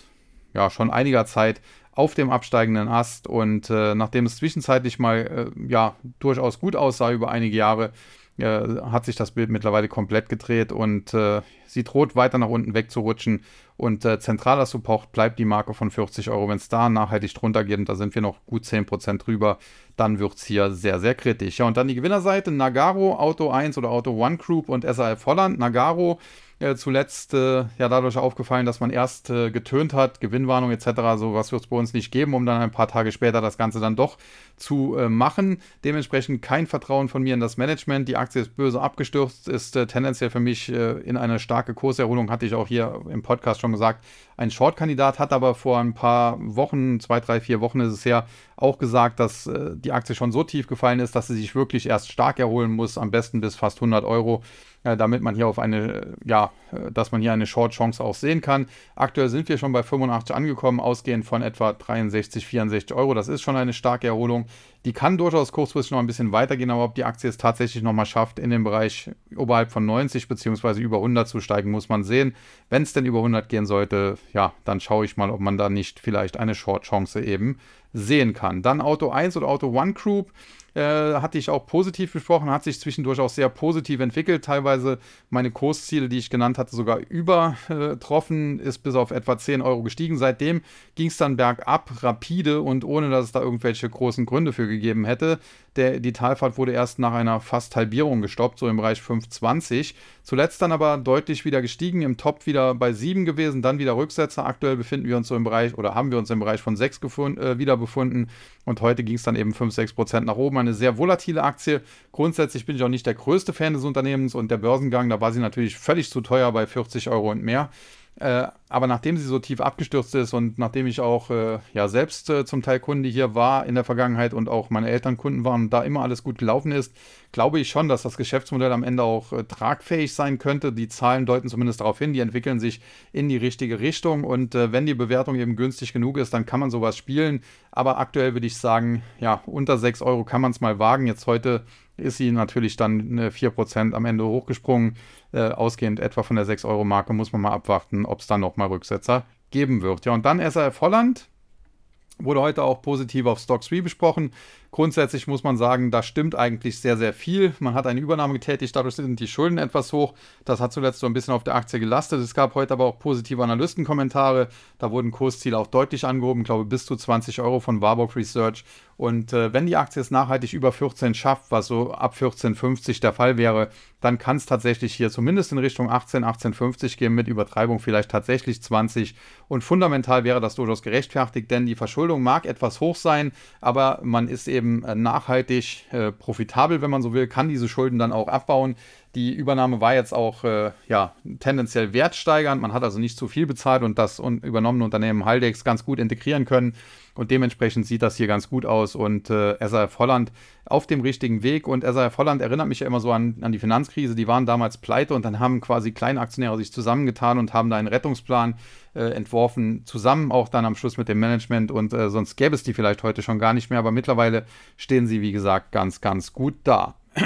ja, schon einiger Zeit auf dem absteigenden Ast und äh, nachdem es zwischenzeitlich mal äh, ja durchaus gut aussah über einige Jahre, hat sich das Bild mittlerweile komplett gedreht und äh, sie droht weiter nach unten wegzurutschen und äh, zentraler Support bleibt die Marke von 40 Euro. Wenn es da nachhaltig drunter geht und da sind wir noch gut 10% drüber, dann wird es hier sehr, sehr kritisch. Ja, und dann die Gewinnerseite, Nagaro, Auto 1 oder Auto One Group und SAF Holland. Nagaro äh, zuletzt äh, ja dadurch aufgefallen, dass man erst äh, getönt hat, Gewinnwarnung etc. So was wird es bei uns nicht geben, um dann ein paar Tage später das Ganze dann doch zu äh, machen. Dementsprechend kein Vertrauen von mir in das Management. Die Aktie ist böse abgestürzt, ist äh, tendenziell für mich äh, in eine starke Kurserholung, hatte ich auch hier im Podcast schon gesagt. Ein Short-Kandidat hat aber vor ein paar Wochen, zwei, drei, vier Wochen ist es her, auch gesagt, dass die Aktie schon so tief gefallen ist, dass sie sich wirklich erst stark erholen muss, am besten bis fast 100 Euro äh, damit man hier auf eine, ja, äh, dass man hier eine Short-Chance auch sehen kann. Aktuell sind wir schon bei 85 angekommen, ausgehend von etwa 63, 64 Euro. Das ist schon eine starke Erholung. Die kann durchaus kurzfristig noch ein bisschen weitergehen, aber ob die Aktie es tatsächlich nochmal schafft, in den Bereich oberhalb von 90 bzw. über 100 zu steigen, muss man sehen. Wenn es denn über 100 gehen sollte, ja, dann schaue ich mal, ob man da nicht vielleicht eine Short-Chance eben sehen kann. Dann Auto 1 oder Auto One Group äh, hatte ich auch positiv besprochen, hat sich zwischendurch auch sehr positiv entwickelt. Teilweise meine Kursziele, die ich genannt hatte, sogar übertroffen, ist bis auf etwa 10 Euro gestiegen. Seitdem ging es dann bergab, rapide und ohne, dass es da irgendwelche großen Gründe für gegeben hätte. Der, die Talfahrt wurde erst nach einer fast Halbierung gestoppt, so im Bereich 5,20. Zuletzt dann aber deutlich wieder gestiegen, im Top wieder bei 7 gewesen, dann wieder Rücksetzer. Aktuell befinden wir uns so im Bereich oder haben wir uns im Bereich von 6 gefund, äh, wieder befunden und heute ging es dann eben 5, 6 Prozent nach oben. Eine sehr volatile Aktie. Grundsätzlich bin ich auch nicht der größte Fan des Unternehmens und der Börsengang, da war sie natürlich völlig zu teuer bei 40 Euro und mehr. Äh, aber nachdem sie so tief abgestürzt ist und nachdem ich auch äh, ja selbst äh, zum Teil Kunde hier war in der Vergangenheit und auch meine Eltern Kunden waren, da immer alles gut gelaufen ist, glaube ich schon, dass das Geschäftsmodell am Ende auch äh, tragfähig sein könnte. Die Zahlen deuten zumindest darauf hin, die entwickeln sich in die richtige Richtung und äh, wenn die Bewertung eben günstig genug ist, dann kann man sowas spielen. Aber aktuell würde ich sagen, ja, unter 6 Euro kann man es mal wagen. Jetzt heute ist sie natürlich dann 4% am Ende hochgesprungen. Äh, ausgehend etwa von der 6-Euro-Marke muss man mal abwarten, ob es dann nochmal Rücksetzer geben wird. Ja, und dann SRF Holland. Wurde heute auch positiv auf Stock 3 besprochen. Grundsätzlich muss man sagen, da stimmt eigentlich sehr, sehr viel. Man hat eine Übernahme getätigt, dadurch sind die Schulden etwas hoch. Das hat zuletzt so ein bisschen auf der Aktie gelastet. Es gab heute aber auch positive Analystenkommentare. Da wurden Kursziele auch deutlich angehoben, ich glaube bis zu 20 Euro von Warburg Research. Und äh, wenn die Aktie es nachhaltig über 14 schafft, was so ab 14,50 der Fall wäre, dann kann es tatsächlich hier zumindest in Richtung 18, 18,50 gehen, mit Übertreibung vielleicht tatsächlich 20. Und fundamental wäre das durchaus gerechtfertigt, denn die Verschuldung mag etwas hoch sein, aber man ist eben eben äh, nachhaltig äh, profitabel, wenn man so will, kann diese Schulden dann auch abbauen. Die Übernahme war jetzt auch äh, ja, tendenziell wertsteigernd. Man hat also nicht zu viel bezahlt und das un übernommene Unternehmen Haldex ganz gut integrieren können. Und dementsprechend sieht das hier ganz gut aus. Und äh, SAF Holland auf dem richtigen Weg. Und SAF Holland erinnert mich ja immer so an, an die Finanzkrise. Die waren damals pleite und dann haben quasi kleine Aktionäre sich zusammengetan und haben da einen Rettungsplan äh, entworfen. Zusammen auch dann am Schluss mit dem Management. Und äh, sonst gäbe es die vielleicht heute schon gar nicht mehr. Aber mittlerweile stehen sie, wie gesagt, ganz, ganz gut da. <clears throat>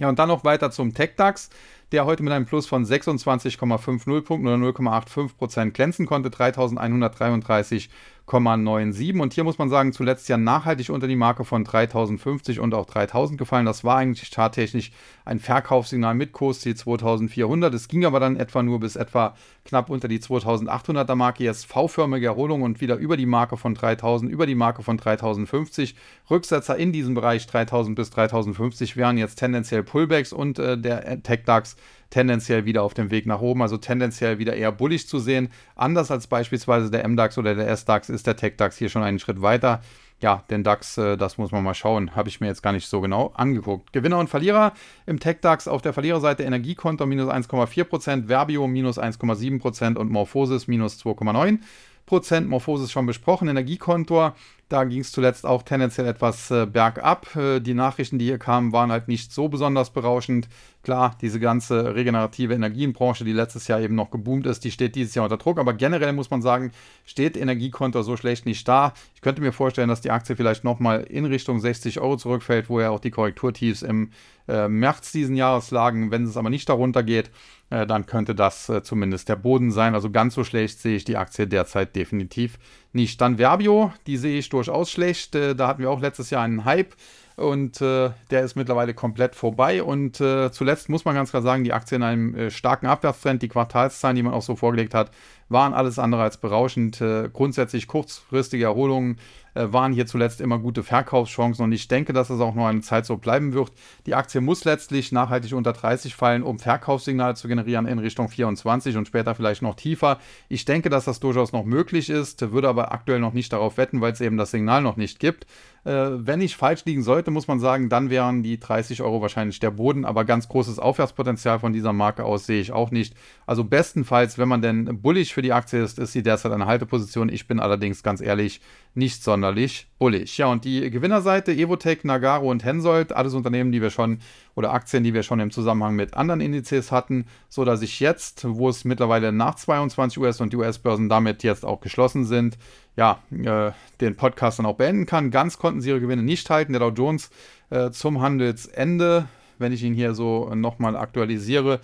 Ja, und dann noch weiter zum TechDAX, der heute mit einem Plus von 26,50 Punkten oder 0,85% glänzen konnte, 3133 0,97. Und hier muss man sagen, zuletzt ja nachhaltig unter die Marke von 3050 und auch 3000 gefallen. Das war eigentlich charttechnisch ein Verkaufssignal mit Kursziel 2400. Es ging aber dann etwa nur bis etwa knapp unter die 2800er Marke. Jetzt V-förmige Erholung und wieder über die Marke von 3000, über die Marke von 3050. Rücksetzer in diesem Bereich 3000 bis 3050 wären jetzt tendenziell Pullbacks und äh, der TechDAX tendenziell wieder auf dem Weg nach oben, also tendenziell wieder eher bullig zu sehen. Anders als beispielsweise der MDAX oder der SDAX ist der TechDAX hier schon einen Schritt weiter. ja, den DAX, äh, das muss man mal schauen. Habe ich mir jetzt gar nicht so genau angeguckt. Gewinner und Verlierer im Tech-DAX auf der Verliererseite Energiekonto minus 1,4%, Verbio minus 1,7% und Morphosis minus 2,9%. Morphosis schon besprochen, Energiekontor da ging es zuletzt auch tendenziell etwas äh, bergab. Äh, die Nachrichten, die hier kamen, waren halt nicht so besonders berauschend. Klar, diese ganze regenerative Energienbranche, die letztes Jahr eben noch geboomt ist, die steht dieses Jahr unter Druck. Aber generell muss man sagen, steht Energiekonto so schlecht nicht da. Ich könnte mir vorstellen, dass die Aktie vielleicht nochmal in Richtung 60 Euro zurückfällt, wo ja auch die Korrekturtiefs im äh, März diesen Jahres lagen. Wenn es aber nicht darunter geht, äh, dann könnte das äh, zumindest der Boden sein. Also ganz so schlecht sehe ich die Aktie derzeit definitiv nicht. Dann Verbio, die sehe ich durchaus schlecht. Äh, da hatten wir auch letztes Jahr einen Hype und äh, der ist mittlerweile komplett vorbei. Und äh, zuletzt muss man ganz klar sagen, die Aktie in einem äh, starken Abwärtstrend, die Quartalszahlen, die man auch so vorgelegt hat, waren alles andere als berauschend. Äh, grundsätzlich kurzfristige Erholungen waren hier zuletzt immer gute Verkaufschancen und ich denke, dass das auch noch eine Zeit so bleiben wird. Die Aktie muss letztlich nachhaltig unter 30 fallen, um Verkaufssignale zu generieren in Richtung 24 und später vielleicht noch tiefer. Ich denke, dass das durchaus noch möglich ist, würde aber aktuell noch nicht darauf wetten, weil es eben das Signal noch nicht gibt. Äh, wenn ich falsch liegen sollte, muss man sagen, dann wären die 30 Euro wahrscheinlich der Boden, aber ganz großes Aufwärtspotenzial von dieser Marke aus sehe ich auch nicht. Also bestenfalls, wenn man denn bullig für die Aktie ist, ist sie derzeit eine Halteposition. Ich bin allerdings ganz ehrlich nicht sonderlich bullig. Ja, und die Gewinnerseite, Evotech, Nagaro und Hensoldt, alles Unternehmen, die wir schon oder Aktien, die wir schon im Zusammenhang mit anderen Indizes hatten, so dass ich jetzt, wo es mittlerweile nach 22 US und die US-Börsen damit jetzt auch geschlossen sind, ja, äh, den Podcast dann auch beenden kann. Ganz konnten sie ihre Gewinne nicht halten. Der Dow Jones äh, zum Handelsende, wenn ich ihn hier so nochmal aktualisiere,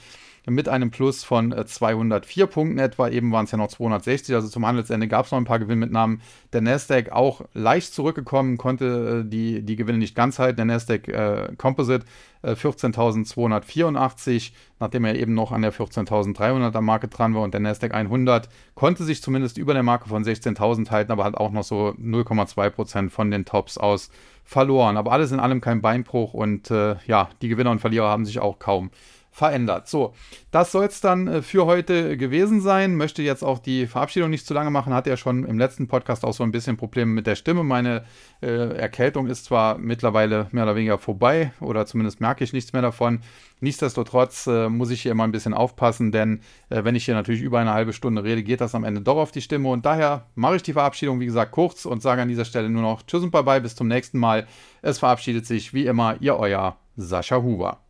mit einem Plus von 204 äh, Punkten etwa. Eben waren es ja noch 260, also zum Handelsende gab es noch ein paar Gewinnmitnahmen. Der Nasdaq auch leicht zurückgekommen, konnte äh, die, die Gewinne nicht ganz halten. Der Nasdaq äh, Composite äh, 14.284, nachdem er eben noch an der 14.300er Marke dran war und der Nasdaq 100 konnte sich zumindest über der Marke von 16.000 halten, aber hat auch noch so 0,2% von den Tops aus verloren. Aber alles in allem kein Beinbruch und äh, ja, die Gewinner und Verlierer haben sich auch kaum verändert. So, das soll es dann äh, für heute gewesen sein. Möchte jetzt auch die Verabschiedung nicht zu lange machen. Hatte ja schon im letzten Podcast auch so ein bisschen Probleme mit der Stimme. Meine äh, Erkältung ist zwar mittlerweile mehr oder weniger vorbei oder zumindest merke ich nichts mehr davon. Nichtsdestotrotz äh, muss ich hier immer ein bisschen aufpassen, denn äh, wenn ich hier natürlich über eine halbe Stunde rede, geht das am Ende doch auf die Stimme. Und daher mache ich die Verabschiedung, wie gesagt, kurz und sage an dieser Stelle nur noch Tschüss und Bye-bye, bis zum nächsten Mal. Es verabschiedet sich wie immer Ihr Euer Sascha Huber.